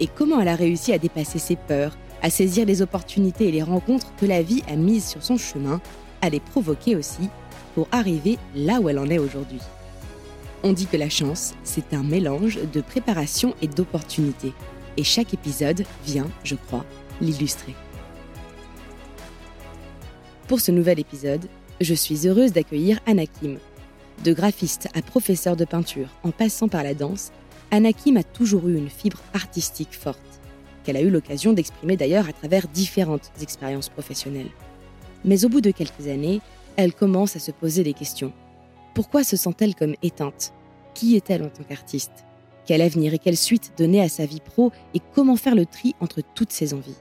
et comment elle a réussi à dépasser ses peurs, à saisir les opportunités et les rencontres que la vie a mises sur son chemin, à les provoquer aussi pour arriver là où elle en est aujourd'hui. On dit que la chance, c'est un mélange de préparation et d'opportunité. Et chaque épisode vient, je crois, l'illustrer. Pour ce nouvel épisode, je suis heureuse d'accueillir Anakim. De graphiste à professeur de peinture en passant par la danse, Anakim a toujours eu une fibre artistique forte, qu'elle a eu l'occasion d'exprimer d'ailleurs à travers différentes expériences professionnelles. Mais au bout de quelques années, elle commence à se poser des questions. Pourquoi se sent-elle comme éteinte? Qui est-elle en tant qu'artiste? Quel avenir et quelle suite donner à sa vie pro et comment faire le tri entre toutes ses envies?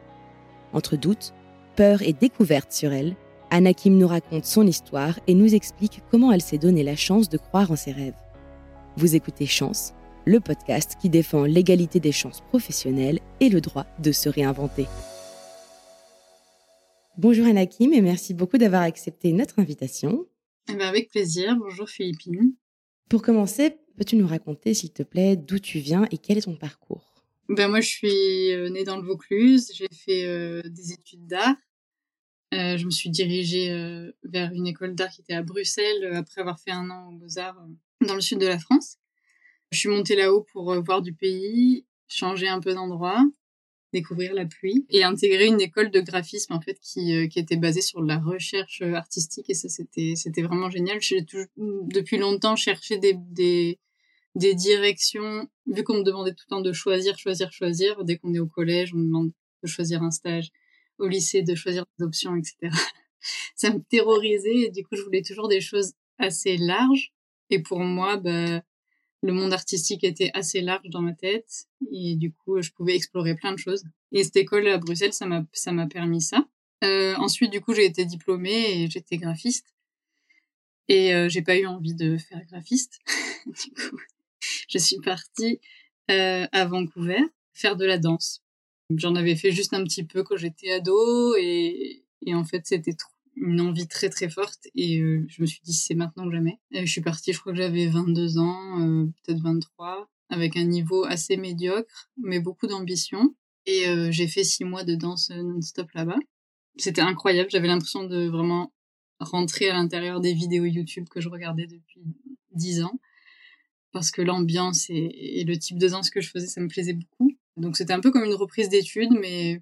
Entre doutes, peur et découverte sur elle, Anakim nous raconte son histoire et nous explique comment elle s'est donné la chance de croire en ses rêves. Vous écoutez Chance, le podcast qui défend l'égalité des chances professionnelles et le droit de se réinventer. Bonjour Anakim et merci beaucoup d'avoir accepté notre invitation. Eh ben, avec plaisir. Bonjour Philippine. Pour commencer, peux-tu nous raconter, s'il te plaît, d'où tu viens et quel est ton parcours? Ben, Moi, je suis euh, née dans le Vaucluse. J'ai fait euh, des études d'art. Euh, je me suis dirigée vers une école d'art qui était à Bruxelles après avoir fait un an aux Beaux-Arts dans le sud de la France. Je suis montée là-haut pour voir du pays, changer un peu d'endroit découvrir la pluie et intégrer une école de graphisme en fait qui, euh, qui était basée sur la recherche euh, artistique et ça c'était c'était vraiment génial. J'ai depuis longtemps cherché des, des des directions vu qu'on me demandait tout le temps de choisir choisir choisir dès qu'on est au collège on me demande de choisir un stage au lycée de choisir des options etc. ça me terrorisait et du coup je voulais toujours des choses assez larges et pour moi bah le monde artistique était assez large dans ma tête et du coup je pouvais explorer plein de choses. Et cette école à Bruxelles, ça m'a ça m'a permis ça. Euh, ensuite du coup j'ai été diplômée et j'étais graphiste et euh, j'ai pas eu envie de faire graphiste. du coup je suis partie euh, à Vancouver faire de la danse. J'en avais fait juste un petit peu quand j'étais ado et, et en fait c'était trop une envie très très forte et euh, je me suis dit c'est maintenant que jamais. Je suis partie, je crois que j'avais 22 ans, euh, peut-être 23, avec un niveau assez médiocre, mais beaucoup d'ambition. Et euh, j'ai fait six mois de danse non-stop là-bas. C'était incroyable, j'avais l'impression de vraiment rentrer à l'intérieur des vidéos YouTube que je regardais depuis 10 ans. Parce que l'ambiance et, et le type de danse que je faisais, ça me plaisait beaucoup. Donc c'était un peu comme une reprise d'études, mais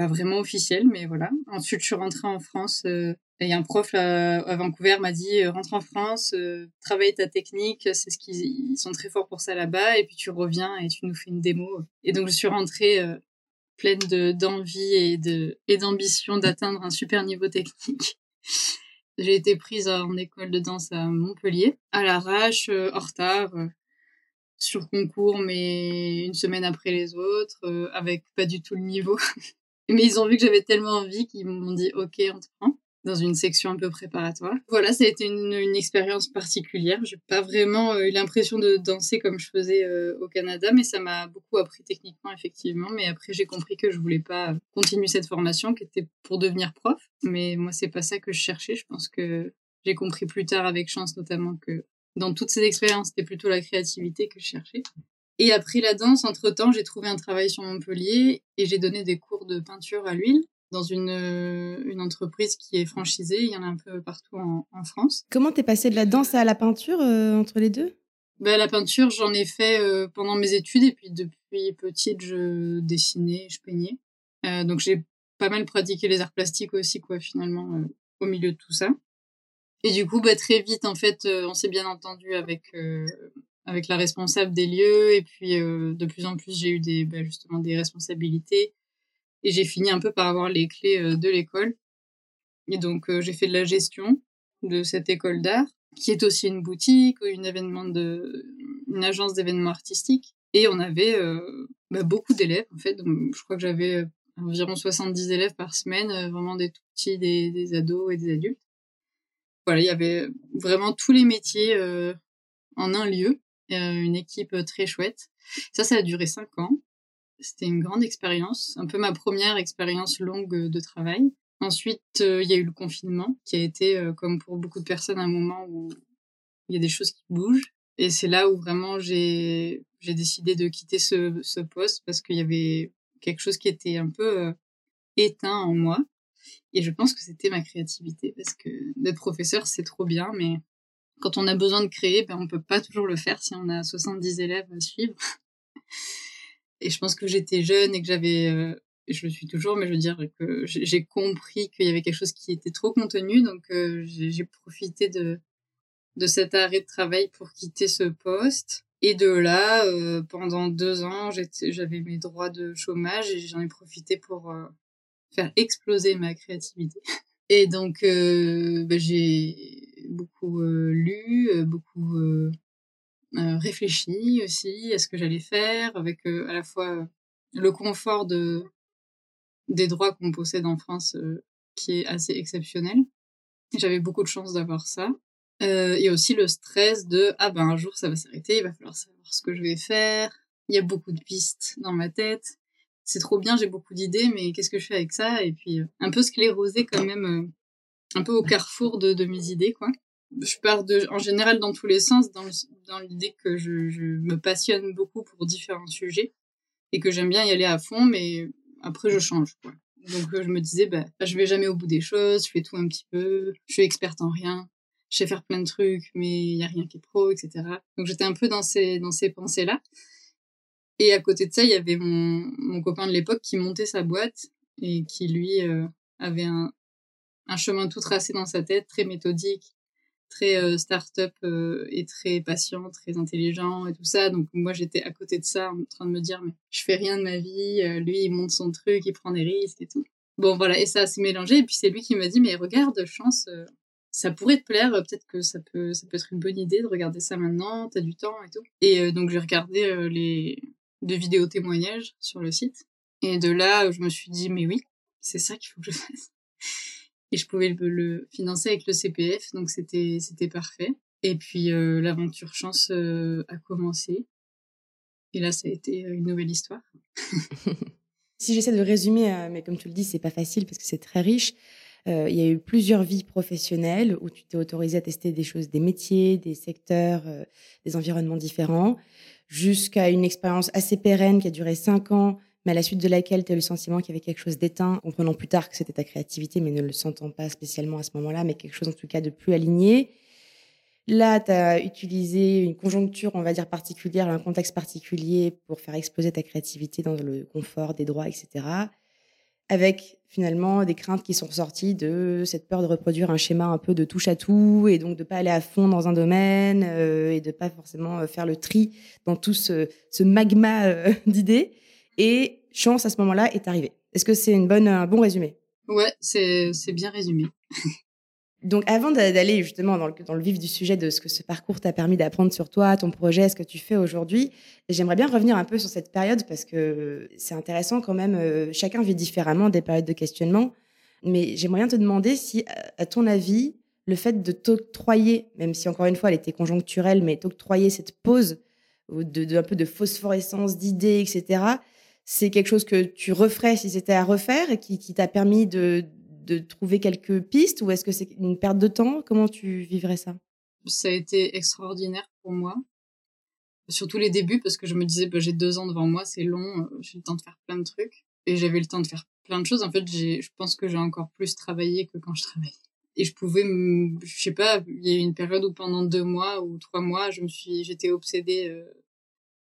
pas vraiment officiel, mais voilà. Ensuite, je suis rentrée en France. Euh, et un prof à Vancouver m'a dit euh, rentre en France, euh, travaille ta technique, c'est ce qu'ils sont très forts pour ça là-bas, et puis tu reviens et tu nous fais une démo. Et donc je suis rentrée pleine de d'envie et de et d'ambition d'atteindre un super niveau technique. J'ai été prise en école de danse à Montpellier, à l'arrache, en retard, sur concours, mais une semaine après les autres, avec pas du tout le niveau. Mais ils ont vu que j'avais tellement envie qu'ils m'ont dit OK, on te prend dans une section un peu préparatoire. Voilà, ça a été une, expérience particulière. J'ai pas vraiment euh, eu l'impression de danser comme je faisais euh, au Canada, mais ça m'a beaucoup appris techniquement, effectivement. Mais après, j'ai compris que je voulais pas continuer cette formation qui était pour devenir prof. Mais moi, c'est pas ça que je cherchais. Je pense que j'ai compris plus tard avec chance, notamment que dans toutes ces expériences, c'était plutôt la créativité que je cherchais. Et après la danse, entre-temps, j'ai trouvé un travail sur Montpellier et j'ai donné des cours de peinture à l'huile dans une, euh, une entreprise qui est franchisée. Il y en a un peu partout en, en France. Comment t'es passée de la danse à la peinture euh, entre les deux? Ben, La peinture, j'en ai fait euh, pendant mes études et puis depuis petite, je dessinais, je peignais. donc j'ai pas mal pratiqué les arts plastiques aussi, quoi, finalement, au milieu de tout ça. Et du coup, bah, très vite, en fait, on s'est bien entendu avec avec la responsable des lieux et puis euh, de plus en plus j'ai eu des bah, justement des responsabilités et j'ai fini un peu par avoir les clés euh, de l'école et donc euh, j'ai fait de la gestion de cette école d'art qui est aussi une boutique une événement de une agence d'événements artistiques et on avait bah, beaucoup d'élèves en fait. Je crois que j'avais environ 70 élèves par semaine, vraiment des tout petits, des ados et des adultes. Voilà, il y avait vraiment tous les métiers en un lieu, une équipe très chouette. Ça, ça a duré cinq ans. C'était une grande expérience, un peu ma première expérience longue de travail. Ensuite, il y a eu le confinement, qui a été, comme pour beaucoup de personnes, un moment où il y a des choses qui bougent. Et c'est là où vraiment j'ai j'ai décidé de quitter ce, ce poste parce qu'il y avait quelque chose qui était un peu éteint en moi. Et je pense que c'était ma créativité parce que d'être professeur, c'est trop bien, mais quand on a besoin de créer, ben, on peut pas toujours le faire si on a 70 élèves à suivre. et je pense que j'étais jeune et que j'avais, euh, je le suis toujours, mais je veux dire que j'ai compris qu'il y avait quelque chose qui était trop contenu, donc euh, j'ai profité de, de cet arrêt de travail pour quitter ce poste. Et de là, euh, pendant deux ans, j'avais mes droits de chômage et j'en ai profité pour faire exploser ma créativité. Et donc, bah, j'ai beaucoup euh, lu, euh, beaucoup réfléchi aussi à ce que j'allais faire, avec à la fois le confort de des droits qu'on possède en France, qui est assez exceptionnel. J'avais beaucoup de chance d'avoir ça. et aussi le stress de ah ben un jour ça va s'arrêter, il va falloir savoir ce que je vais faire. Il y a beaucoup de pistes dans ma tête c'est trop bien, j'ai beaucoup d'idées, mais qu'est-ce que je fais avec ça? Et puis, euh, un peu sclérosé quand même, euh, un peu au carrefour de, de, mes idées, quoi. Je pars de, en général dans tous les sens, dans, l'idée que je, me passionne beaucoup pour différents sujets et que j'aime bien y aller à fond, mais après je change, quoi. Donc euh, je me disais, bah, je vais jamais au bout des choses, je fais tout un petit peu, je suis experte en rien, je sais faire plein de trucs, mais il y a rien qui est pro, etc. Donc j'étais un peu dans ces, dans ces pensées-là. Et à côté de ça, il y avait mon, mon copain de l'époque qui montait sa boîte et qui, lui, euh, avait un, un, chemin tout tracé dans sa tête, très méthodique, très euh, start-up euh, et très patient, très intelligent et tout ça. Donc moi, j'étais à côté de ça en train de me dire, mais je fais rien de ma vie. lui, il monte son truc, il prend des risques et tout. Bon, voilà, et ça s'est mélangé. Et puis c'est lui qui m'a dit, mais regarde, chance, ça pourrait te plaire, peut-être que ça peut, ça peut être une bonne idée de regarder ça maintenant, t'as du temps et tout. Et donc j'ai regardé les, de vidéos témoignages sur le site. Et de là, je me suis dit, mais oui, c'est ça qu'il faut que je fasse. Et je pouvais le, financer avec le CPF, donc c'était c'était parfait. Et puis euh, l'aventure chance euh, a commencé. Et là, ça a été une nouvelle histoire. si j'essaie de résumer, euh, mais comme tu le dis, c'est pas facile parce que c'est très riche. il y a eu plusieurs vies professionnelles où tu t'es autorisé à tester des choses, des métiers, des secteurs, des environnements différents jusqu'à une expérience assez pérenne qui a duré cinq ans, mais à la suite de laquelle tu as eu le sentiment qu'il y avait quelque chose d'éteint, comprenant plus tard que c'était ta créativité, mais ne le sentant pas spécialement à ce moment-là, mais quelque chose en tout cas de plus aligné. Là, tu as utilisé une conjoncture, on va dire, particulière, un contexte particulier pour faire exploser ta créativité dans le confort des droits, etc avec finalement des craintes qui sont ressorties de cette peur de reproduire un schéma un peu de touche à tout et donc de pas aller à fond dans un domaine euh, et de pas forcément euh, faire le tri dans tout ce, magma euh, d'idées. Et chance à ce moment-là est arrivée. Est-ce que c'est une bonne, un bon résumé? Ouais, c'est bien résumé. Donc, avant d'aller justement dans le, dans le, vif du sujet de ce que ce parcours t'a permis d'apprendre sur toi, ton projet, ce que tu fais aujourd'hui, j'aimerais bien revenir un peu sur cette période parce que c'est intéressant quand même. Euh, chacun vit différemment des périodes de questionnement. Mais j'aimerais bien te demander si, à ton avis, le fait de t'octroyer, même si encore une fois elle était conjoncturelle, mais t'octroyer cette pause de, de, un peu de phosphorescence d'idées, etc., c'est quelque chose que tu referais si c'était à refaire et qui, t'a permis de, de trouver quelques pistes ou est-ce que c'est une perte de temps? Comment tu vivrais ça? Ça a été extraordinaire pour moi. Surtout les débuts parce que je me disais bah, j'ai deux ans devant moi, c'est long, euh, j'ai le temps de faire plein de trucs. Et j'avais le temps de faire plein de choses. En fait, je pense que j'ai encore plus travaillé que quand je travaillais. Et je pouvais, je sais pas, il y a eu une période où pendant deux mois ou trois mois, je me suis, j'étais obsédée euh,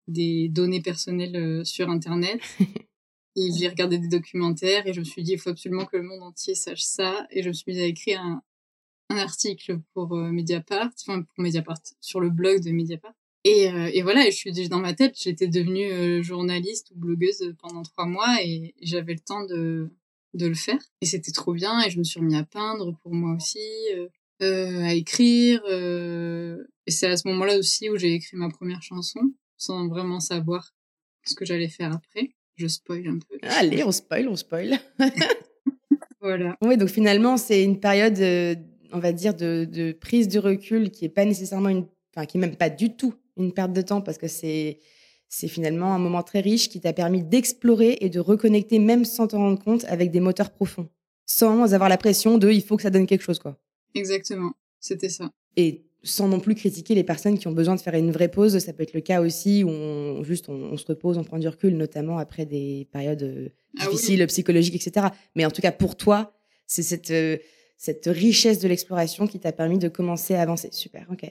des données personnelles euh, sur Internet. Et j'ai regardé des documentaires et je me suis dit, il faut absolument que le monde entier sache ça. Et je me suis mis à écrire un, un article pour euh, Mediapart, enfin pour Mediapart, sur le blog de Mediapart. Et, euh, et voilà, et je suis dans ma tête, j'étais devenue euh, journaliste ou blogueuse pendant trois mois et j'avais le temps de, de le faire. Et c'était trop bien et je me suis remis à peindre pour moi aussi, à écrire. et c'est à ce moment-là aussi où j'ai écrit ma première chanson, sans vraiment savoir ce que j'allais faire après. Je spoil un peu. Allez, on spoil, on spoil. voilà. Oui, donc finalement, c'est une période, euh, on va dire, de, de, prise de recul qui est pas nécessairement une, enfin, qui est même pas du tout une perte de temps parce que c'est, c'est finalement un moment très riche qui t'a permis d'explorer et de reconnecter, même sans t'en rendre compte, avec des moteurs profonds, sans avoir la pression de il faut que ça donne quelque chose, quoi. Exactement, c'était ça. Et sans non plus critiquer les personnes qui ont besoin de faire une vraie pause. Ça peut être le cas aussi où on, juste on, se repose, on prend du recul, notamment après des périodes euh, ah difficiles, psychologiques, etc. Mais en tout cas, pour toi, c'est cette, euh, cette richesse de l'exploration qui t'a permis de commencer à avancer. Super, ok.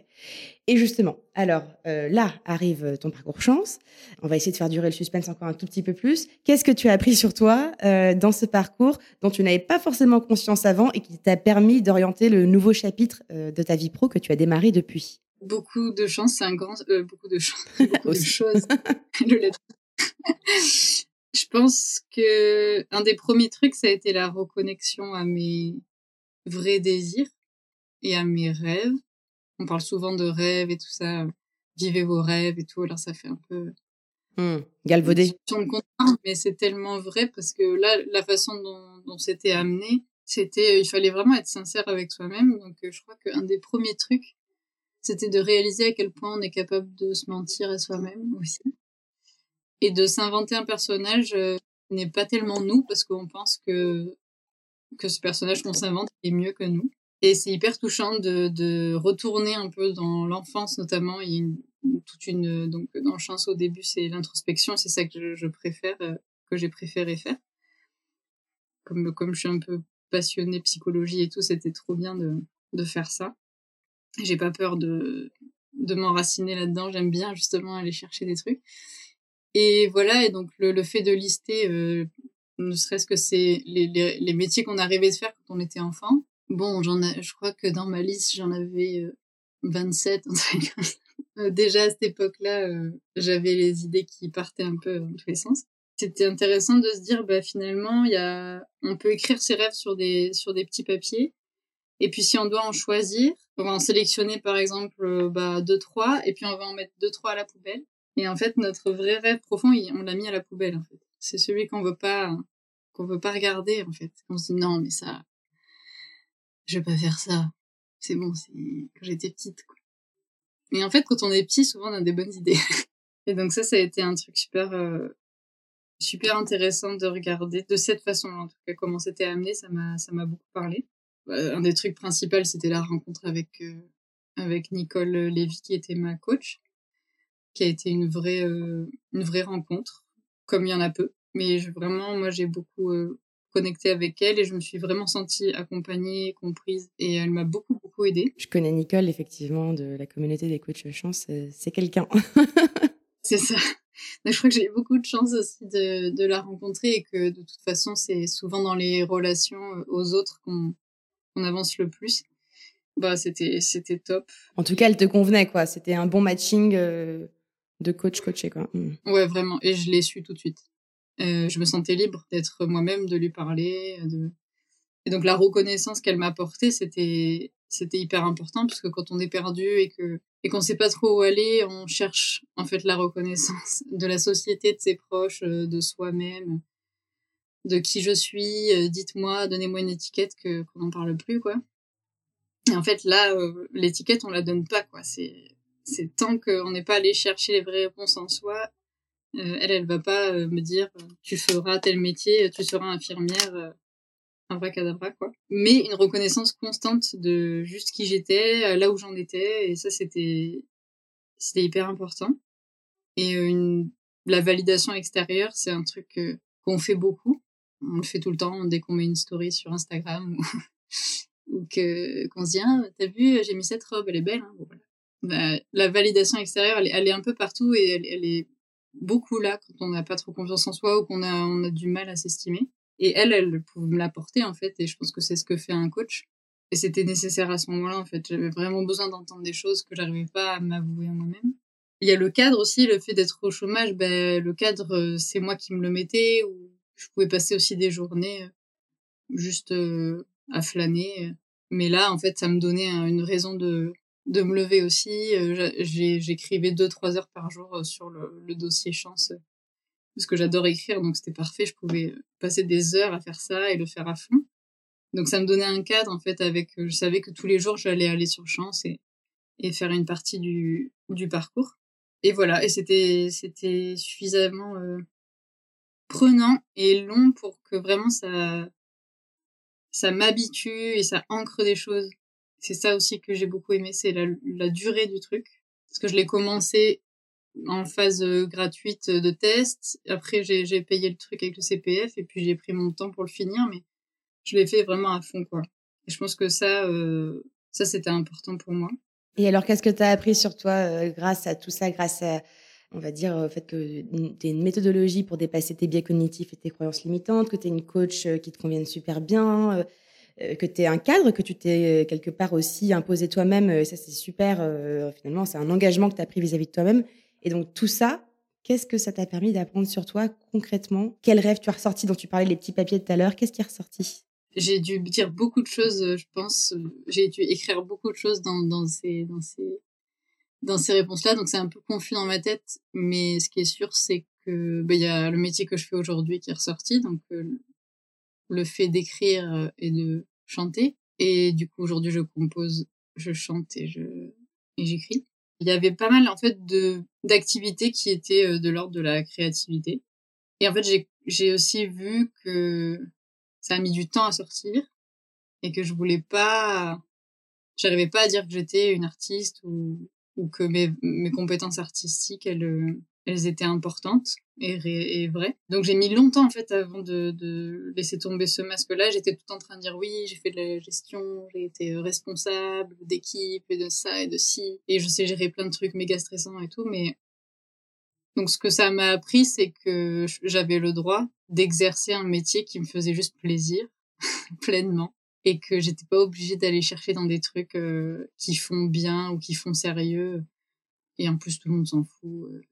Et justement, alors euh, là arrive ton parcours chance. On va essayer de faire durer le suspense encore un tout petit peu plus. Qu'est-ce que tu as appris sur toi euh, dans ce parcours dont tu n'avais pas forcément conscience avant et qui t'a permis d'orienter le nouveau chapitre euh, de ta vie pro que tu as démarré depuis? Beaucoup de chance, c'est un grand, beaucoup de chance, beaucoup de choses. Je pense que un des premiers trucs, ça a été la reconnexion à mes vrais désirs et à mes rêves. On parle souvent de rêves et tout ça. Vivez vos rêves et tout. Alors ça fait un peu mmh, galvaudé. Mais c'est tellement vrai parce que là, la façon dont, dont c'était amené, c'était, il fallait vraiment être sincère avec soi-même. Donc je crois qu'un des premiers trucs, c'était de réaliser à quel point on est capable de se mentir à soi-même aussi. Et de s'inventer un personnage euh, n'est pas tellement nous parce qu'on pense que que ce personnage qu'on s'invente est mieux que nous. Et c'est hyper touchant de, de, retourner un peu dans l'enfance, notamment. Il y a une, toute une, donc, dans Chance au début, c'est l'introspection, c'est ça que je, préfère, euh, que j'ai préféré faire. Comme, comme je suis un peu passionnée psychologie et tout, c'était trop bien de, de faire ça. J'ai pas peur de, de m'enraciner là-dedans. J'aime bien justement aller chercher des trucs. Et voilà, et donc le, le fait de lister euh, ne serait-ce que c'est les, les, les, métiers qu'on arrivait de faire quand on était enfant. Bon, j'en ai, je crois que dans ma liste, j'en avais 27. Euh, déjà à cette époque-là, euh, j'avais les idées qui partaient un peu dans tous les sens. C'était intéressant de se dire, bah finalement, y a, on peut écrire ses rêves sur des sur des petits papiers. Et puis si on doit en choisir, on va en sélectionner par exemple euh, bah, deux trois, et puis on va en mettre deux trois à la poubelle. Et en fait, notre vrai rêve profond, on l'a mis à la poubelle en fait. C'est celui qu'on veut pas, qu'on veut pas regarder, en fait. On se dit, non, mais ça, je vais pas faire ça. C'est bon, c'est quand j'étais petite, quoi. Mais en fait, quand on est petit, souvent, on a des bonnes idées. Et donc ça, ça a été un truc super, euh, super intéressant de regarder de cette façon, en tout cas, comment c'était amené, ça m'a, ça m'a beaucoup parlé. Bah, un des trucs principaux, c'était la rencontre avec, euh, avec Nicole Lévy, qui était ma coach, qui a été une vraie, euh, une vraie rencontre comme il y en a peu. Mais vraiment, moi, j'ai beaucoup euh, connecté avec elle et je me suis vraiment sentie accompagnée, comprise et elle m'a beaucoup, beaucoup aidée. Je connais Nicole, effectivement, de la communauté des coachs chance. C'est quelqu'un. c'est ça. je crois que j'ai beaucoup de chance aussi de, de, la rencontrer et que de toute façon, c'est souvent dans les relations euh, aux autres qu'on avance le plus. Bah, c'était c'était top. En tout cas, elle te convenait, quoi. C'était un bon matching. Euh, de coach coaché quoi. Hmm. Ouais, vraiment. Et je l'ai su tout de suite. Euh, je me sentais libre d'être moi-même, de lui parler. De... Et donc la reconnaissance qu'elle m'a apportée, c'était c'était hyper important parce que quand on est perdu et que et qu'on sait pas trop où aller, on cherche en fait la reconnaissance de la société, de ses proches, euh, de soi-même, de qui je suis. Euh, dites-moi, donnez-moi une étiquette que qu'on n'en parle plus quoi. Et en fait là, l'étiquette on la donne pas quoi. C'est c'est tant qu'on n'est pas allé chercher les vraies réponses en soi, euh, elle, elle va pas euh, me dire euh, tu feras tel métier, tu seras infirmière, un vrai cadavre quoi. Mais une reconnaissance constante de juste qui j'étais, là où j'en étais, et ça c'était c'était hyper important. Et une, la validation extérieure, c'est un truc qu'on fait beaucoup. On le fait tout le temps dès qu'on met une story sur Instagram ou, ou que qu'on se dit ah, t'as vu j'ai mis cette robe elle est belle hein bon, voilà bah, la validation extérieure, elle, est un peu partout et elle, est beaucoup là quand on n'a pas trop confiance en soi ou qu'on a, on a du mal à s'estimer. Et elle, elle pouvait me l'apporter en fait, et je pense que c'est ce que fait un coach. Et c'était nécessaire à ce moment-là en fait. J'avais vraiment besoin d'entendre des choses que j'arrivais pas à m'avouer à moi-même. Il y a le cadre aussi, le fait d'être au chômage. Ben, le cadre, euh, c'est moi qui me le mettais, ou je pouvais passer aussi des journées euh, juste euh, à flâner. Mais là, en fait, ça me donnait une raison de de me lever aussi. Euh, j'écrivais deux trois heures par jour euh, sur le, dossier chance parce que j'adore écrire, donc c'était parfait. Je pouvais passer des heures à faire ça et le faire à fond. Donc ça me donnait un cadre en fait avec. Je savais que tous les jours j'allais aller sur Chance et, et faire une partie du, du parcours. Et voilà, et c'était suffisamment euh, prenant et long pour que vraiment ça ça m'habitue et ça ancre des choses. C'est ça aussi que j'ai beaucoup aimé, c'est la, durée du truc. Parce que je l'ai commencé en phase euh, gratuite de test. Après, j'ai payé le truc avec le CPF et puis j'ai pris mon temps pour le finir, mais je l'ai fait vraiment à fond, quoi. Et je pense que ça, euh, ça c'était important pour moi. Et alors, qu'est-ce que tu as appris sur toi euh, grâce à tout ça, grâce à, on va dire, au fait que tu as une méthodologie pour dépasser tes biais cognitifs et tes croyances limitantes, que tu es une coach qui te convienne super bien, que tu es un cadre, que tu t'es quelque part aussi imposé toi-même. Ça, c'est super. finalement, c'est un engagement que tu as pris vis-à-vis -vis de toi-même. Et donc tout ça, qu'est-ce que ça t'a permis d'apprendre sur toi concrètement? Quel rêve tu as ressorti dont tu parlais les petits papiers tout à l'heure? Qu'est-ce qui est ressorti? J'ai dû dire beaucoup de choses, euh, je pense. Euh, j'ai dû écrire beaucoup de choses dans, ces, dans ces, dans ces réponses-là. Donc c'est un peu confus dans ma tête. Mais ce qui est sûr, c'est que bah, il y a le métier que je fais aujourd'hui qui est ressorti. Donc euh, le fait d'écrire et de chanter. Et du coup, aujourd'hui, je compose, je chante et je et j'écris il y avait pas mal en fait de d'activités qui étaient de l'ordre de la créativité. Et en fait, j'ai j'ai aussi vu que ça a mis du temps à sortir et que je voulais pas j'arrivais pas à dire que j'étais une artiste ou ou que mes mes compétences artistiques elles elles étaient importantes et, vraies. Donc j'ai mis longtemps en fait avant de, de laisser tomber ce masque-là. J'étais tout en train de dire oui, j'ai fait de la gestion, j'ai été responsable d'équipe et de ça et de ci. Et je sais gérer plein de trucs méga stressants et tout, mais donc ce que ça m'a appris, c'est que j'avais le droit d'exercer un métier qui me faisait juste plaisir pleinement et que j'étais pas obligée d'aller chercher dans des trucs euh, qui font bien ou qui font sérieux. Et en plus, tout le monde s'en fout. Euh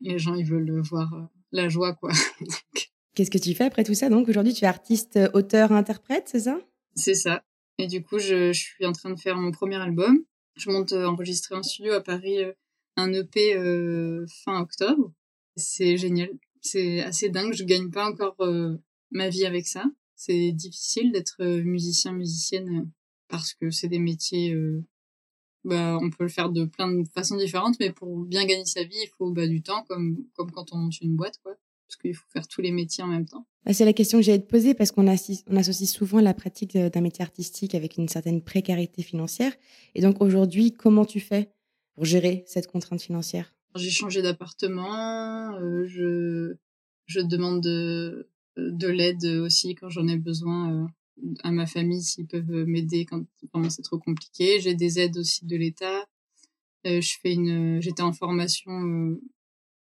les gens, ils veulent voir euh, la joie, quoi. Qu'est-ce que tu fais après tout ça? Donc aujourd'hui, tu es artiste, euh, auteur, interprète, c'est ça? C'est ça. Et du coup, je, je, suis en train de faire mon premier album. Je monte euh, enregistrer en studio à Paris un EP fin octobre. C'est génial. C'est assez dingue. Je gagne pas encore ma vie avec ça. C'est difficile d'être musicien, musicienne parce que c'est des métiers bah, on peut le faire de plein de façons différentes, mais pour bien gagner sa vie, il faut bah, du temps, comme, comme quand on monte une boîte, quoi. Parce qu'il faut faire tous les métiers en même temps. Bah, c'est la question que j'allais te poser, parce qu'on on associe souvent la pratique d'un métier artistique avec une certaine précarité financière. Et donc aujourd'hui, comment tu fais pour gérer cette contrainte financière? J'ai changé d'appartement, euh, je, je demande de, de l'aide aussi quand j'en ai besoin. Euh, à ma famille s'ils peuvent m'aider quand vraiment c'est trop compliqué. J'ai des aides aussi de l'État. Euh, je fais une, j'étais en formation. Euh,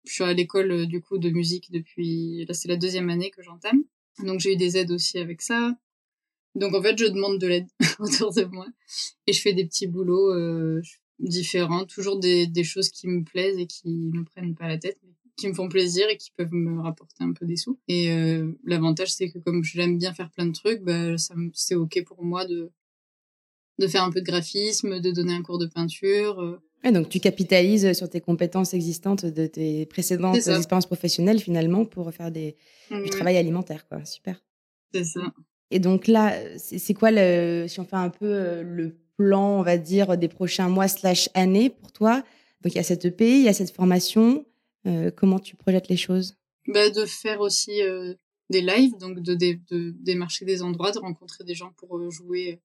je suis à l'école euh, du coup de musique depuis. Là, c'est la deuxième année que j'entame. Donc j'ai eu des aides aussi avec ça. Donc en fait, je demande de l'aide autour de moi et je fais des petits boulots euh, différents, toujours des, des choses qui me plaisent et qui me prennent pas la tête, qui me font plaisir et qui peuvent me rapporter un peu des sous. Et euh, l'avantage, c'est que comme j'aime bien faire plein de trucs, bah, c'est OK pour moi de, de faire un peu de graphisme, de donner un cours de peinture. Euh. donc tu capitalises sur tes compétences existantes de tes précédentes expériences professionnelles finalement pour faire des, du travail alimentaire. quoi. Super. C'est ça. Et donc là, c'est quoi, le, si on fait un peu euh, le plan, on va dire, des prochains mois slash années pour toi? Donc il y a cette EP, il y a cette formation. Euh, comment tu projettes les choses? Bah, De faire aussi euh, des lives, donc de, de, démarcher des endroits, de rencontrer des gens pour euh, jouer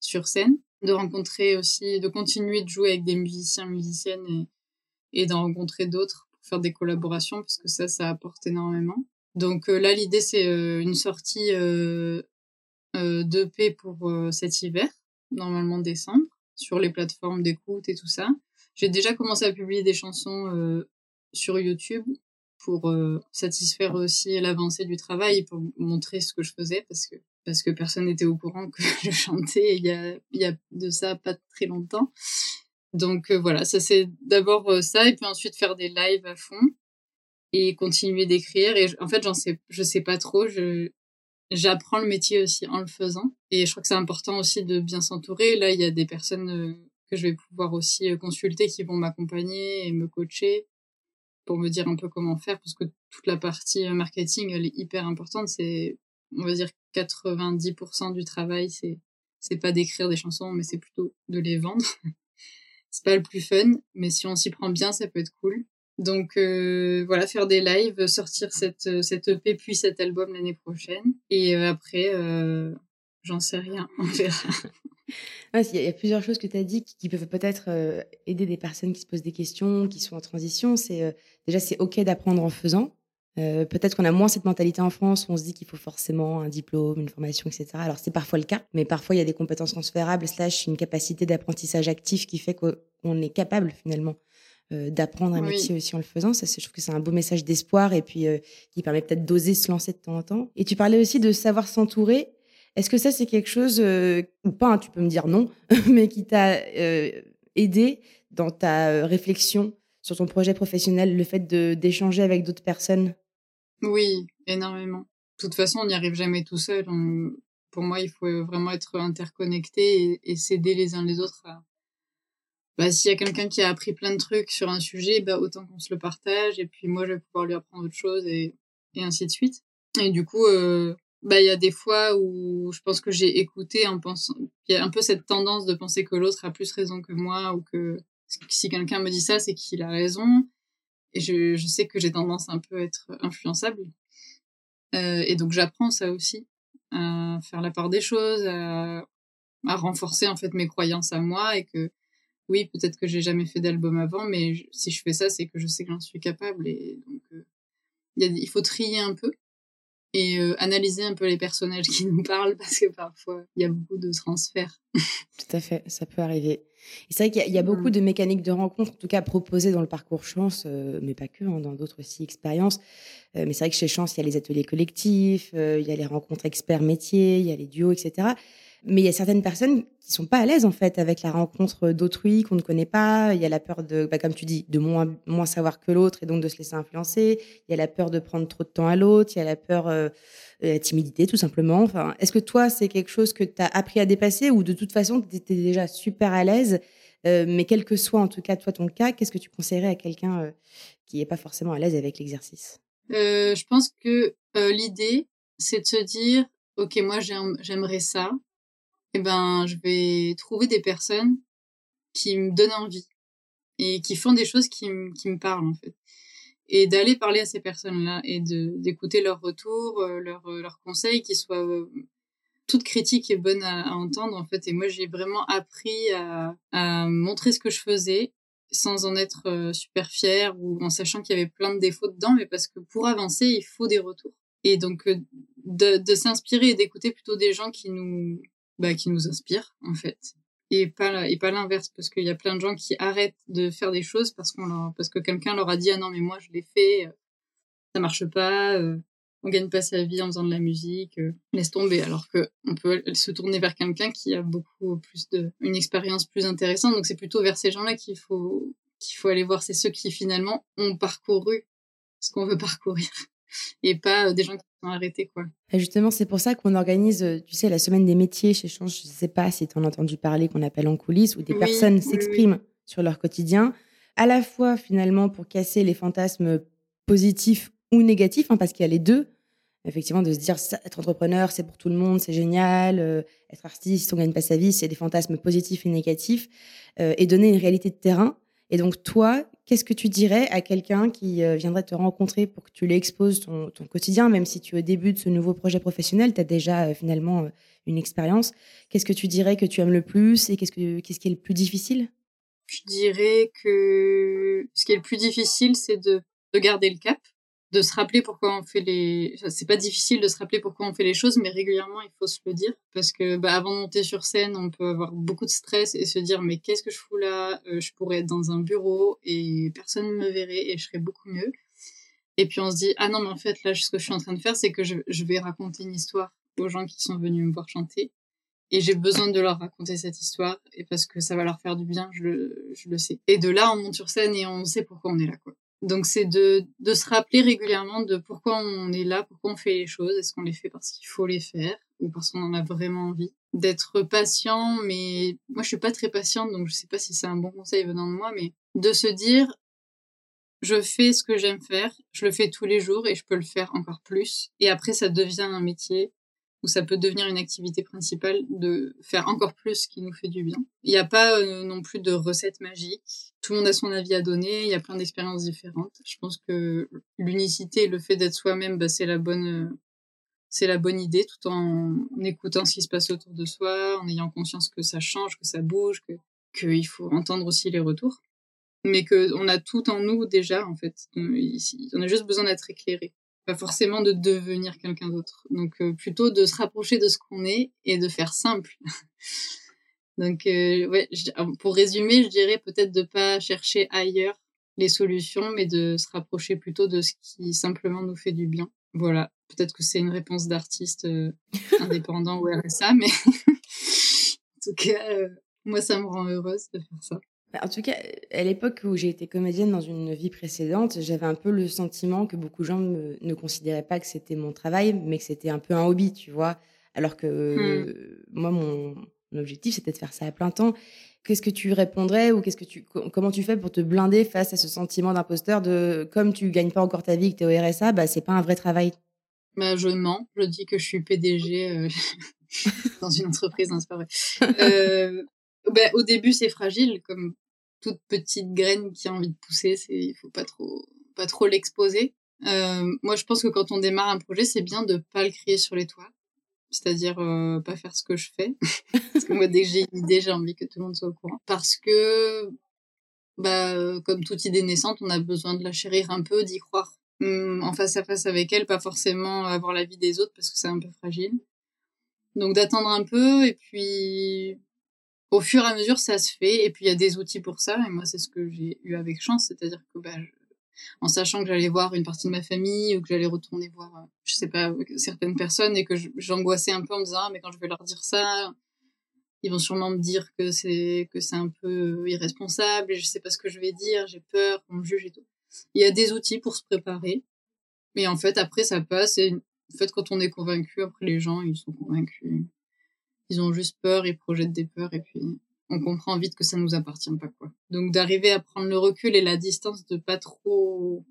sur scène, de rencontrer aussi, de continuer de jouer avec des musiciens, musiciennes et, d'en rencontrer d'autres pour faire des collaborations parce que ça, ça apporte énormément. Donc là, l'idée, c'est une sortie euh, d'EP pour cet hiver, normalement décembre, sur les plateformes d'écoute et tout ça. J'ai déjà commencé à publier des chansons sur YouTube pour euh, satisfaire aussi l'avancée du travail, pour montrer ce que je faisais, parce que parce que personne n'était au courant que je chantais il y a, il y a de ça pas très longtemps. Donc euh, voilà, ça c'est d'abord euh, ça, et puis ensuite faire des lives à fond et continuer d'écrire. Et en fait, j'en sais, je sais pas trop. Je j'apprends le métier aussi en le faisant, et je crois que c'est important aussi de bien s'entourer. Là, il y a des personnes que je vais pouvoir aussi consulter qui vont m'accompagner et me coacher pour me dire un peu comment faire, parce que toute la partie marketing, elle est hyper importante. C'est, on va dire, 90% du travail, c'est c'est pas d'écrire des chansons, mais c'est plutôt de les vendre. c'est pas le plus fun, mais si on s'y prend bien, ça peut être cool. Donc euh, voilà, faire des lives, sortir cette, cette EP puis cet album l'année prochaine. Et euh, après, euh, j'en sais rien, on verra. il y a plusieurs choses que tu as dit qui, peuvent peut-être aider des personnes qui se posent des questions, qui sont en transition. C'est déjà c'est ok d'apprendre en faisant. peut-être qu'on a moins cette mentalité en France où on se dit qu'il faut forcément un diplôme, une formation, etc. Alors c'est parfois le cas, mais parfois il y a des compétences transférables slash une capacité d'apprentissage actif qui fait qu'on est capable finalement d'apprendre un métier aussi en le faisant. Ça, je trouve que c'est un beau message d'espoir et puis qui permet peut-être d'oser se lancer de temps en temps. Et tu parlais aussi de savoir s'entourer. Est-ce que ça, c'est quelque chose, ou pas, hein, tu peux me dire non, mais qui t'a aidé dans ta réflexion sur ton projet professionnel, le fait d'échanger avec d'autres personnes? Oui, énormément. De toute façon, on n'y arrive jamais tout seul. pour moi, il faut vraiment être interconnecté et, s'aider les uns les autres à, bah, s'il y a quelqu'un qui a appris plein de trucs sur un sujet, bah, autant qu'on se le partage. Et puis moi, je vais pouvoir lui apprendre autre chose et, ainsi de suite. Et du coup, euh, bah, il y a des fois où je pense que j'ai écouté en pensant, il y a un peu cette tendance de penser que l'autre a plus raison que moi ou que si quelqu'un me dit ça, c'est qu'il a raison. Et je, je sais que j'ai tendance un peu à être influençable. Euh, et donc j'apprends ça aussi, à faire la part des choses, à, renforcer en fait mes croyances à moi et que oui, peut-être que j'ai jamais fait d'album avant, mais si je fais ça, c'est que je sais que j'en suis capable. Et donc, euh, il faut trier un peu et euh, analyser un peu les personnages qui nous parlent parce que parfois, il y a beaucoup de transferts. Tout à fait, ça peut arriver. Et c'est vrai qu'il y, a beaucoup mmh. de mécaniques de rencontre, en tout cas proposées dans le parcours Chance, euh, mais pas que, hein, dans d'autres aussi expériences. mais c'est vrai que chez Chance, il y a les ateliers collectifs, il y a les rencontres experts métiers, il y a les duos, etc. Mais il y a certaines personnes qui sont pas à l'aise en fait avec la rencontre d'autrui qu'on ne connaît pas. Il y a la peur de, bah, comme tu dis, de moins, moins savoir que l'autre et donc de se laisser influencer. Il y a la peur de prendre trop de temps à l'autre. Il y a la peur, euh, la timidité tout simplement. Enfin, est-ce que toi c'est quelque chose que tu as appris à dépasser ou de toute façon tu étais déjà super à l'aise euh, mais quel que soit en tout cas toi ton cas, qu'est-ce que tu conseillerais à quelqu'un euh, qui n'est pas forcément à l'aise avec l'exercice? Je pense que l'idée, c'est de se dire, ok, moi j'aimerais ça, eh ben, je vais trouver des personnes qui me donnent envie et qui font des choses qui, qui me parlent en fait. Et d'aller parler à ces personnes-là et d'écouter leurs retours, euh, leurs euh, leurs conseils, qui soient euh, toute critique est bonne à, entendre en fait. Et moi, j'ai vraiment appris à, montrer ce que je faisais sans en être super fière ou en sachant qu'il y avait plein de défauts dedans, mais parce que pour avancer, il faut des retours. Et donc de, de s'inspirer et d'écouter plutôt des gens qui nous bah, qui nous inspire en fait. Et pas et pas l'inverse parce qu'il y a plein de gens qui arrêtent de faire des choses parce qu'on leur, parce que quelqu'un leur a dit ah non mais moi je l'ai fait euh, ça marche pas euh, on gagne pas sa vie en faisant de la musique euh, laisse tomber. Alors que on peut se tourner vers quelqu'un qui a beaucoup plus de une expérience plus intéressante. Donc c'est plutôt vers ces gens-là qu'il faut qu'il faut aller voir. C'est ceux qui finalement ont parcouru ce qu'on veut parcourir et pas des gens qui arrêter quoi. justement, c'est pour ça qu'on organise, euh, tu sais, la semaine des métiers chez Change. Je ne sais pas si tu en as entendu parler, qu'on appelle en coulisses, où des personnes s'expriment sur leur quotidien, à la fois finalement pour casser les fantasmes positifs ou négatifs, hein, parce qu'il y a les deux. Effectivement, de se dire être entrepreneur, c'est pour tout le monde, c'est génial. Euh, être artiste, on gagne pas sa vie, c'est des fantasmes positifs et négatifs. Euh, et donner une réalité de terrain. Et donc, toi, Qu'est-ce que tu dirais à quelqu'un qui euh, viendrait te rencontrer pour que tu lui exposes ton, quotidien, même si tu es au début de ce nouveau projet professionnel, tu as déjà euh, finalement euh, une expérience? Qu'est-ce que tu dirais que tu aimes le plus et qu'est-ce, que, qui est le plus difficile? Je dirais que ce qui est le plus difficile, c'est de, de garder le cap de se rappeler pourquoi on fait les. c'est pas difficile de se rappeler pourquoi on fait les choses, mais régulièrement il faut se le dire parce que bah, avant de monter sur scène, on peut avoir beaucoup de stress et se dire mais qu'est-ce que je fous là? Euh, Je pourrais être dans un bureau et personne ne me verrait et je serais beaucoup mieux. Et puis on se dit ah non mais en fait là ce que je suis en train de faire c'est que je, je vais raconter une histoire aux gens qui sont venus me voir chanter et j'ai besoin de leur raconter cette histoire et parce que ça va leur faire du bien, je, je le sais. Et de là on monte sur scène et on sait pourquoi on est là quoi. Donc c'est de, de se rappeler régulièrement de pourquoi on est là, pourquoi on fait les choses, est-ce qu'on les fait parce qu'il faut les faire ou parce qu'on en a vraiment envie? D'être patient, mais moi je suis pas très patiente, donc je sais pas si c'est un bon conseil venant de moi, mais de se dire je fais ce que j'aime faire, je le fais tous les jours et je peux le faire encore plus. Et après, ça devient un métier ça peut devenir une activité principale de faire encore plus ce qui nous fait du bien. Il n'y a pas euh, non plus de recette magique. Tout le monde a son avis à donner. Il y a plein d'expériences différentes. Je pense que l'unicité le fait d'être soi-même, bah, c'est la bonne, euh, c'est la bonne idée, tout en écoutant ce qui se passe autour de soi, en ayant conscience que ça change, que ça bouge, qu'il faut entendre aussi les retours mais que on a tout en nous déjà en fait. On a juste besoin d'être éclairé, pas forcément de devenir quelqu'un d'autre. Donc euh, plutôt de se rapprocher de ce qu'on est et de faire simple. Donc euh, ouais, pour résumer, je dirais peut-être de pas chercher ailleurs les solutions, mais de se rapprocher plutôt de ce qui simplement nous fait du bien. Voilà, peut-être que c'est une réponse d'artiste euh, indépendant ou RSA, mais en tout cas, moi ça me rend heureuse de faire ça. Bah, en tout cas, à l'époque où j'ai été comédienne dans une vie précédente, j'avais un peu le sentiment que beaucoup de gens ne considéraient pas que c'était mon travail, mais que c'était un peu un hobby, tu vois. Alors que mmh. moi, mon, objectif, c'était de faire ça à plein temps. Qu'est-ce que tu répondrais ou qu'est-ce que tu, comment tu fais pour te blinder face à ce sentiment d'imposteur de comme tu gagnes pas encore ta vie, que tu es au RSA, bah, c'est pas un vrai travail? Bah, Je mens. Je dis que je suis PDG euh, dans une entreprise, non, c'est pas vrai. Euh, ben, au début, c'est fragile, comme toute petite graine qui a envie de pousser. C'est, il faut pas trop, pas trop l'exposer. Euh, moi, je pense que quand on démarre un projet, c'est bien de pas le crier sur les toits. C'est-à-dire euh, pas faire ce que je fais. Parce que moi, dès que j'ai une idée, j'ai envie que tout le monde soit au courant. Parce que, bah, comme toute idée naissante, on a besoin de la chérir un peu, d'y croire hum, en face à face avec elle, pas forcément avoir l'avis des autres parce que c'est un peu fragile. Donc d'attendre un peu et puis au fur et à mesure, ça se fait. Et puis, il y a des outils pour ça. Et moi, c'est ce que j'ai eu avec chance. C'est-à-dire que, bah, en sachant que j'allais voir une partie de ma famille ou que j'allais retourner voir, euh, je sais pas, certaines personnes et que j'angoissais un peu en me disant, ah, mais quand je vais leur dire ça, ils vont sûrement me dire que c'est, que c'est un peu irresponsable et je sais pas ce que je vais dire, j'ai peur qu'on me juge et tout. Il y a des outils pour se préparer. Mais en fait, après, ça passe et en fait, quand on est convaincu, après les gens, ils sont convaincus ils ont juste peur, ils projettent des peurs et puis on comprend vite que ça nous appartient pas quoi. Donc d'arriver à prendre le recul et la distance de pas trop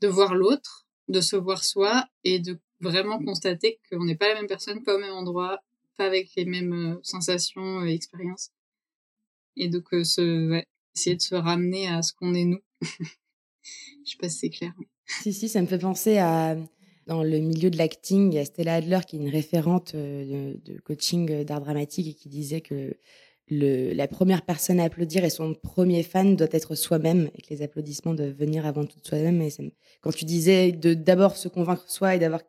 de voir l'autre, de se voir soi et de vraiment constater qu'on n'est pas la même personne, pas au même endroit, pas avec les mêmes euh, sensations et expériences. Et donc euh, se, essayer de se ramener à ce qu'on est nous. Je sais pas si c'est clair. Si si, ça me fait penser à dans le milieu de l'acting, il y a Stella Adler qui est une référente euh, de, coaching d'art dramatique et qui disait que le, la première personne à applaudir et son premier fan doit être soi-même et que les applaudissements doivent venir avant tout soi-même. Et quand tu disais de d'abord se convaincre soi et d'avoir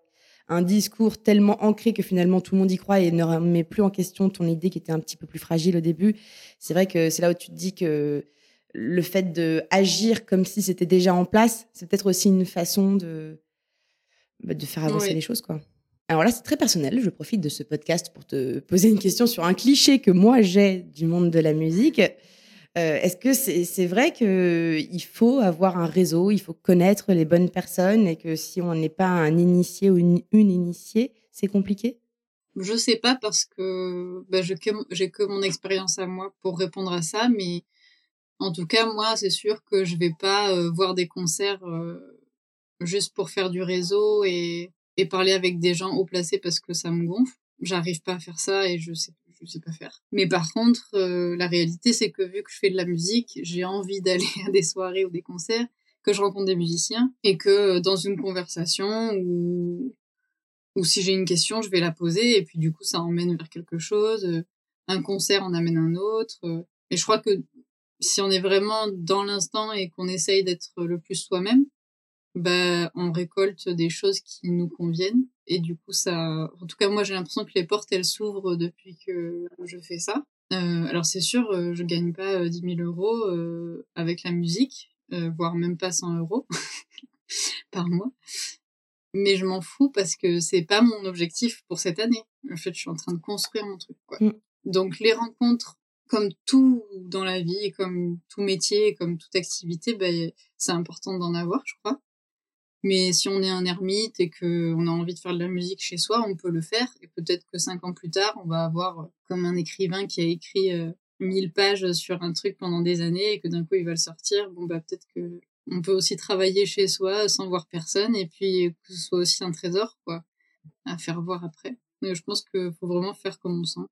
un discours tellement ancré que finalement tout le monde y croit et ne remet plus en question ton idée qui était un petit peu plus fragile au début, c'est vrai que c'est là où tu te dis que le fait de agir comme si c'était déjà en place, c'est peut-être aussi une façon de bah, de faire avancer les choses, quoi. Alors là, c'est très personnel. Je profite de ce podcast pour te poser une question sur un cliché que moi j'ai du monde de la musique. Euh, est-ce que c'est vrai qu'il faut avoir un réseau, il faut connaître les bonnes personnes et que si on n'est pas un initié ou une, initiée, c'est compliqué? Je sais pas parce que bah, j'ai que, mon expérience à moi pour répondre à ça, mais en tout cas, moi, c'est sûr que je vais pas euh, voir des concerts euh, juste pour faire du réseau et, parler avec des gens haut placés parce que ça me gonfle. J'arrive pas à faire ça et je sais je sais pas faire. Mais par contre, euh, la réalité c'est que vu que je fais de la musique, j'ai envie d'aller à des soirées ou des concerts, que je rencontre des musiciens et que euh, dans une conversation ou ou si j'ai une question, je vais la poser et puis du coup ça emmène vers quelque chose. Euh, un concert en amène un autre. Et je crois que si on est vraiment dans l'instant et qu'on essaye d'être le plus soi-même, bah, on récolte des choses qui nous conviennent. Et du coup, ça, en tout cas, moi, j'ai l'impression que les portes, elles s'ouvrent depuis que je fais ça. Euh, alors, c'est sûr, euh, je gagne pas 10 euh, 000 euros euh, avec la musique, voire même pas 100 euros par mois. Mais je m'en fous parce que c'est pas mon objectif pour cette année. En fait, je suis en train de construire mon truc, quoi. Mm. Donc, les rencontres, comme tout dans la vie, comme tout métier, comme toute activité, bah, c'est important d'en avoir, je crois. Mais si on est un ermite et qu'on a envie de faire de la musique chez soi, on peut le faire. Et peut-être que cinq ans plus tard, on va avoir euh, comme un écrivain qui a écrit euh, mille pages sur un truc pendant des années et que d'un coup il va le sortir. Bon bah peut-être que on peut aussi travailler chez soi sans voir personne et puis que ce soit aussi un trésor, quoi, à faire voir après. Mais je pense qu'il faut vraiment faire comme on sent.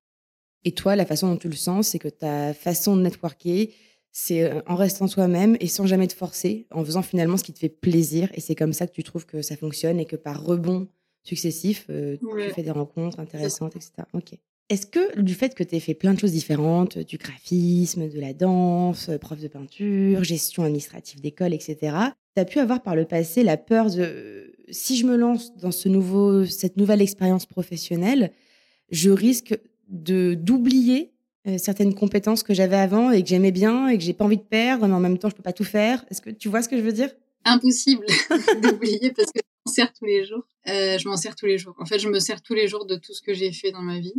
Et toi, la façon dont tu le sens, c'est que ta façon de networker, c'est euh, en restant soi-même et sans jamais te forcer, en faisant finalement ce qui te fait plaisir. Et c'est comme ça que tu trouves que ça fonctionne et que par rebond successif, euh, tu fais des rencontres intéressantes, etc. Ok. Est-ce que du fait que tu aies fait plein de choses différentes, du graphisme, de la danse, prof de peinture, gestion administrative d'école, etc., tu as pu avoir par le passé la peur de si je me lance dans ce nouveau, cette nouvelle expérience professionnelle, je risque de d'oublier euh, certaines compétences que j'avais avant et que j'aimais bien et que j'ai pas envie de perdre, mais en même temps je peux pas tout faire. Est-ce que tu vois ce que je veux dire? Impossible d'oublier parce que je m'en sers tous les jours. Euh, je m'en sers tous les jours. En fait, je me sers tous les jours de tout ce que j'ai fait dans ma vie.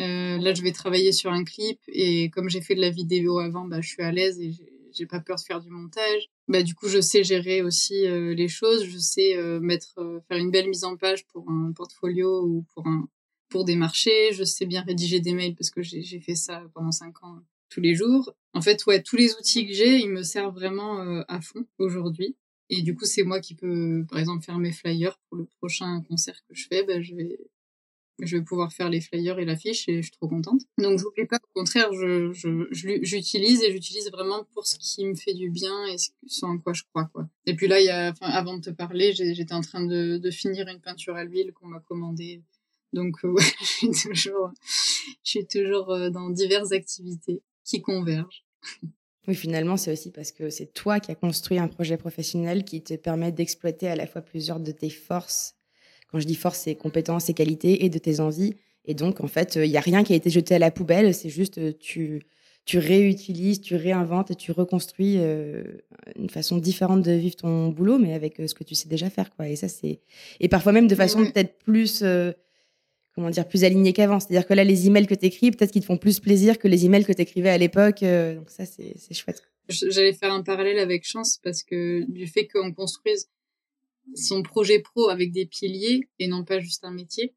Euh, là, je vais travailler sur un clip et comme j'ai fait de la vidéo avant, bah, je suis à l'aise et j'ai pas peur de faire du montage. Bah, du coup, je sais gérer aussi les choses. Je sais mettre, faire une belle mise en page pour un portfolio ou pour un, pour des marchés. Je sais bien rédiger des mails parce que j'ai fait ça pendant cinq ans tous les jours. En fait, ouais, tous les outils que j'ai, ils me servent vraiment à fond aujourd'hui. Et du coup, c'est moi qui peux, par exemple, faire mes flyers pour le prochain concert que je fais. Bah, je vais je vais pouvoir faire les flyers et l'affiche et je suis trop contente. Donc je n'oublie pas, au contraire, je, je, j'utilise et j'utilise vraiment pour ce qui me fait du bien et ce en quoi je crois quoi. Et puis là, il y a, avant de te parler, j'étais en train de, de finir une peinture à l'huile qu'on m'a commandée. Donc euh, ouais, je suis toujours, je suis toujours euh, dans diverses activités qui convergent. Oui, finalement, c'est aussi parce que c'est toi qui as construit un projet professionnel qui te permet d'exploiter à la fois plusieurs de tes forces quand je dis force, c'est compétences et qualités et de tes envies. Et donc, en fait, il n'y a rien qui a été jeté à la poubelle. C'est juste, euh, tu, tu réutilises, tu réinventes et tu reconstruis euh, une façon différente de vivre ton boulot, mais avec euh, ce que tu sais déjà faire, quoi. Et ça, c'est et parfois même de façon peut-être plus, comment dire, plus alignée qu'avant. C'est-à-dire que là, les emails que tu écris, peut-être qu'ils te font plus plaisir que les emails que tu écrivais à l'époque. donc ça, c'est chouette. J'allais faire un parallèle avec chance parce que du fait qu'on construise son projet pro avec des piliers et non pas juste un métier.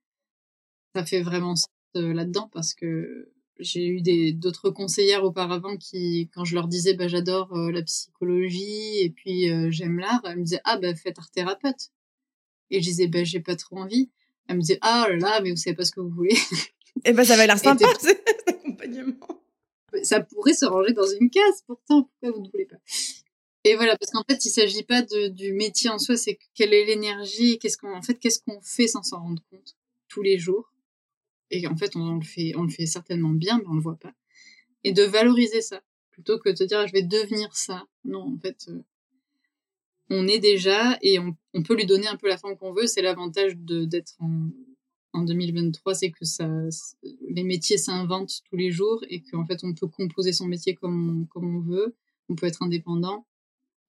Ça fait vraiment sens euh, là-dedans parce que j'ai eu des d'autres conseillères auparavant qui, quand je leur disais bah j'adore euh, la psychologie et puis euh, j'aime l'art, elles me disaient ah bah faites art thérapeute. Et je disais bah j'ai pas trop envie. Elles me disaient ah là là mais vous savez pas ce que vous voulez. Et eh ben ça va l'air sympa cet accompagnement. Ça pourrait se ranger dans une case pourtant pourquoi vous ne voulez pas? Et voilà, parce qu'en fait, il s'agit pas de, du métier en soi, c'est quelle est l'énergie, qu'est-ce qu'on, en fait, qu'est-ce qu'on fait sans s'en rendre compte tous les jours. Et en fait, on, le fait, on le fait certainement bien, mais on le voit pas. Et de valoriser ça, plutôt que de dire, je vais devenir ça. Non, en fait, euh, on est déjà et on, on, peut lui donner un peu la forme qu'on veut. C'est l'avantage d'être en, en 2023, c'est que ça, les métiers s'inventent tous les jours et qu'en fait, on peut composer son métier comme comme on veut. On peut être indépendant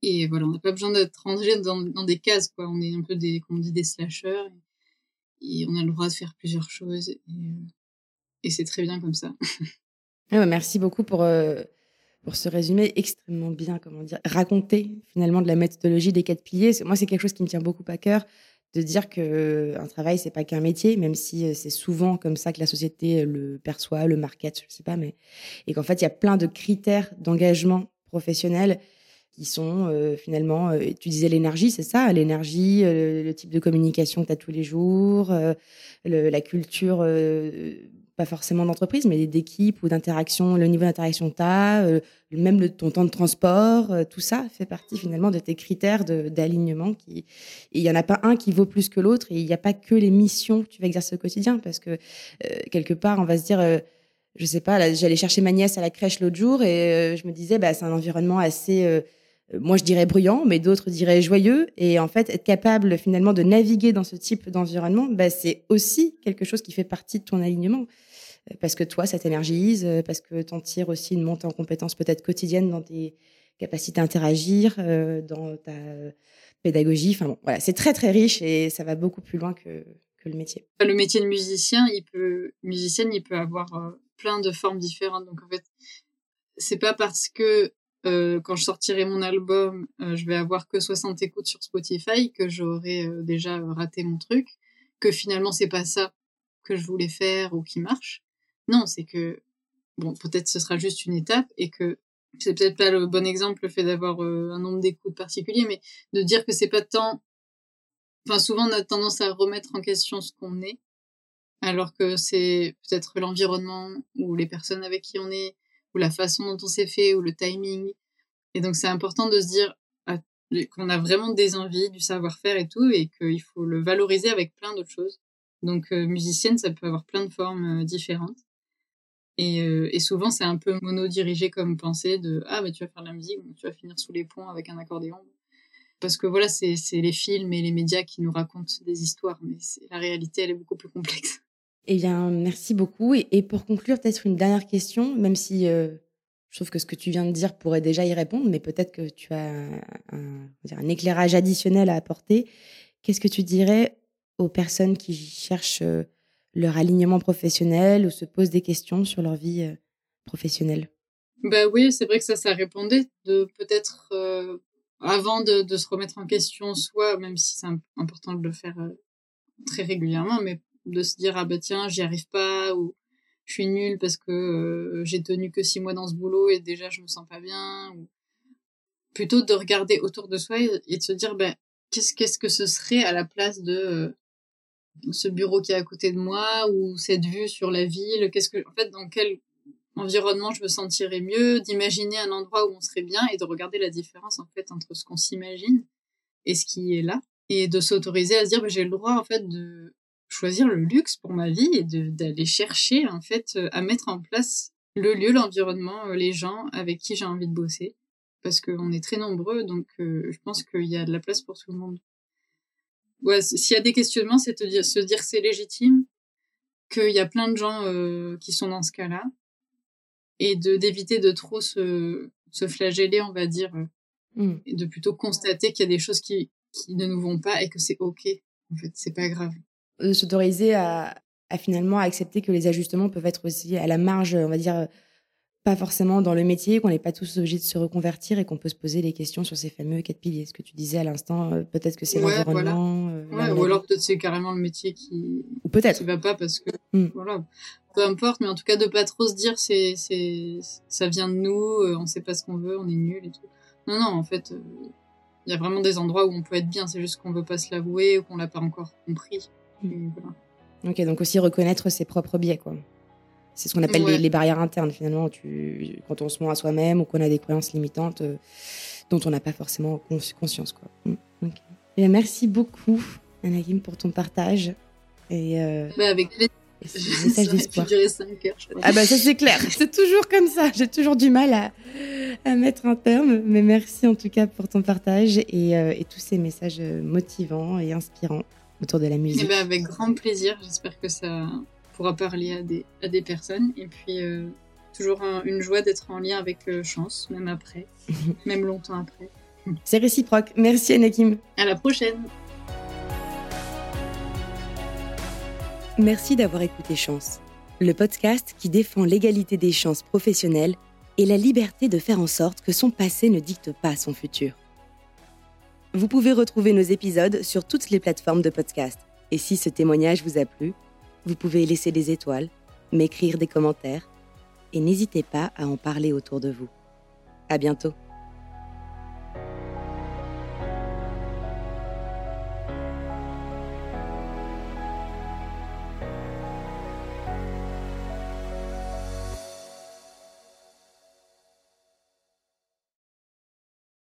et voilà, on n'a pas besoin d'être rangé dans, dans, des cases, quoi. On est un peu des, comme on dit, des slashers. Et, on a le droit de faire plusieurs choses. Et, et c'est très bien comme ça. Ah merci beaucoup pour, euh, pour ce résumé extrêmement bien, comment dire, raconter finalement de la méthodologie des quatre piliers. Moi, c'est quelque chose qui me tient beaucoup à cœur de dire que euh, un travail c'est pas qu'un métier même si c'est souvent comme ça que la société le perçoit le market je sais pas mais et qu'en fait il y a plein de critères d'engagement professionnel qui sont euh, finalement, euh, tu disais l'énergie, c'est ça, l'énergie, euh, le type de communication que tu as tous les jours, la culture, pas forcément d'entreprise, mais d'équipe ou d'interaction, le niveau d'interaction que tu as, même le, ton temps de transport, tout ça fait partie finalement de tes critères d'alignement. Il n'y en a pas un qui vaut plus que l'autre, et il n'y a pas que les missions que tu vas exercer au quotidien, parce que quelque part, on va se dire je sais pas, j'allais chercher ma nièce à la crèche l'autre jour et je me disais, bah, c'est un environnement assez euh, moi je dirais bruyant, mais d'autres diraient joyeux. Et en fait, être capable finalement de naviguer dans ce type d'environnement, bah, c'est aussi quelque chose qui fait partie de ton alignement. Euh, parce que toi, ça t'énergise, euh, parce que t'en tires aussi une montée en compétences peut-être quotidienne dans tes capacités à interagir, dans ta pédagogie. Enfin bon, voilà, c'est très très riche et ça va beaucoup plus loin que, le métier. Le métier de musicien, il peut, musicienne, il peut avoir plein de formes différentes. Donc en fait, c'est pas parce que euh, quand je sortirai mon album, euh, je vais avoir que 60 écoutes sur Spotify, que j'aurai euh, déjà raté mon truc, que finalement c'est pas ça que je voulais faire ou qui marche. Non, c'est que bon, peut-être ce sera juste une étape et que c'est peut-être pas le bon exemple le fait d'avoir un nombre d'écoutes particulier, mais de dire que c'est pas tant. Enfin, souvent on a tendance à remettre en question ce qu'on est, alors que c'est peut-être l'environnement ou les personnes avec qui on est, ou la façon dont on s'est fait, ou le timing. Et donc c'est important de se dire qu'on a vraiment des envies, du savoir-faire et tout, et qu'il faut le valoriser avec plein d'autres choses. Donc musicienne, ça peut avoir plein de formes différentes. Et, euh, et souvent, c'est un peu mono-dirigé comme pensée de Ah, mais tu vas faire de la musique, tu vas finir sous les ponts avec un accordéon. Parce que voilà, c'est les films et les médias qui nous racontent des histoires, mais la réalité, elle est beaucoup plus complexe. Eh bien, merci beaucoup. Et, pour conclure, peut-être une dernière question, même si euh, je trouve que ce que tu viens de dire pourrait déjà y répondre, mais peut-être que tu as un, un, éclairage additionnel à apporter. Qu'est-ce que tu dirais aux personnes qui cherchent euh, leur alignement professionnel ou se posent des questions sur leur vie euh, professionnelle? Bah oui, c'est vrai que ça, ça répondait de peut-être euh, avant de, se remettre en question soi, même si c'est important de le faire euh, très régulièrement, mais de se dire ah bah tiens j'y arrive pas ou je suis nulle parce que j'ai tenu que six mois dans ce boulot et déjà je me sens pas bien ou plutôt de regarder autour de soi et, de se dire ben qu'est-ce qu'est-ce que ce serait à la place de ce bureau qui est à côté de moi ou cette vue sur la ville Qu'est-ce que, en fait, dans quel environnement je me sentirais mieux D'imaginer un endroit où on serait bien et de regarder la différence en fait entre ce qu'on s'imagine et ce qui est là et de s'autoriser à se dire bah, j'ai le droit en fait de choisir le luxe pour ma vie et d'aller chercher en fait euh, à mettre en place le lieu, l'environnement, euh, les gens avec qui j'ai envie de bosser parce qu'on est très nombreux donc euh, je pense qu'il y a de la place pour tout le monde ouais, s'il y a des questionnements, c'est de se dire que c'est légitime, qu'il y a plein de gens euh, qui sont dans ce cas-là, et de d'éviter de trop se, se flageller, on va dire, euh, mmh. et de plutôt constater qu'il y a des choses qui, qui ne nous vont pas et que c'est ok. En fait, c'est pas grave. De s'autoriser à, à finalement accepter que les ajustements peuvent être aussi à la marge, on va dire pas forcément dans le métier, qu'on n'est pas tous obligés de se reconvertir et qu'on peut se poser les questions sur ces fameux quatre piliers. Ce que tu disais à l'instant, euh, peut-être que c'est l'environnement. Euh, ou alors peut-être c'est carrément le métier qui ou peut-être qui va pas parce que hmm. voilà, peu importe, mais en tout cas de pas trop se dire c'est c'est ça vient de nous, euh, on sait pas ce qu'on veut, on est nul et tout. Non non, en fait, il y a vraiment des endroits où on peut être bien, c'est juste qu'on veut pas se l'avouer ou qu'on l'a pas encore compris. Hmm. Ok, donc aussi reconnaître ses propres biais quoi. C'est ce qu'on appelle les, barrières internes, finalement. Tu, quand on se ment à soi-même ou qu'on a des croyances limitantes euh, dont on n'a pas forcément conscience. Quoi. Mm, Et merci beaucoup, Anaïm, pour ton partage. Et, euh, bah avec plaisir. message d'espoir. Ah bah ça c'est clair, c'est toujours comme ça. J'ai toujours du mal à, à, mettre un terme, mais merci en tout cas pour ton partage et, euh, et tous ces messages motivants et inspirants autour de la musique. Et bah avec grand plaisir. J'espère que ça pourra parler à des, à des personnes. Et puis, euh, toujours une joie d'être en lien avec euh, Chance, même après, même longtemps après. C'est réciproque. Merci Anakim. À la prochaine. Merci d'avoir écouté Chance, le podcast qui défend l'égalité des chances professionnelles et la liberté de faire en sorte que son passé ne dicte pas son futur. Vous pouvez retrouver nos épisodes sur toutes les plateformes de podcast. Et si ce témoignage vous a plu, vous pouvez laisser des étoiles, m'écrire des commentaires et n'hésitez pas à en parler autour de vous. À bientôt.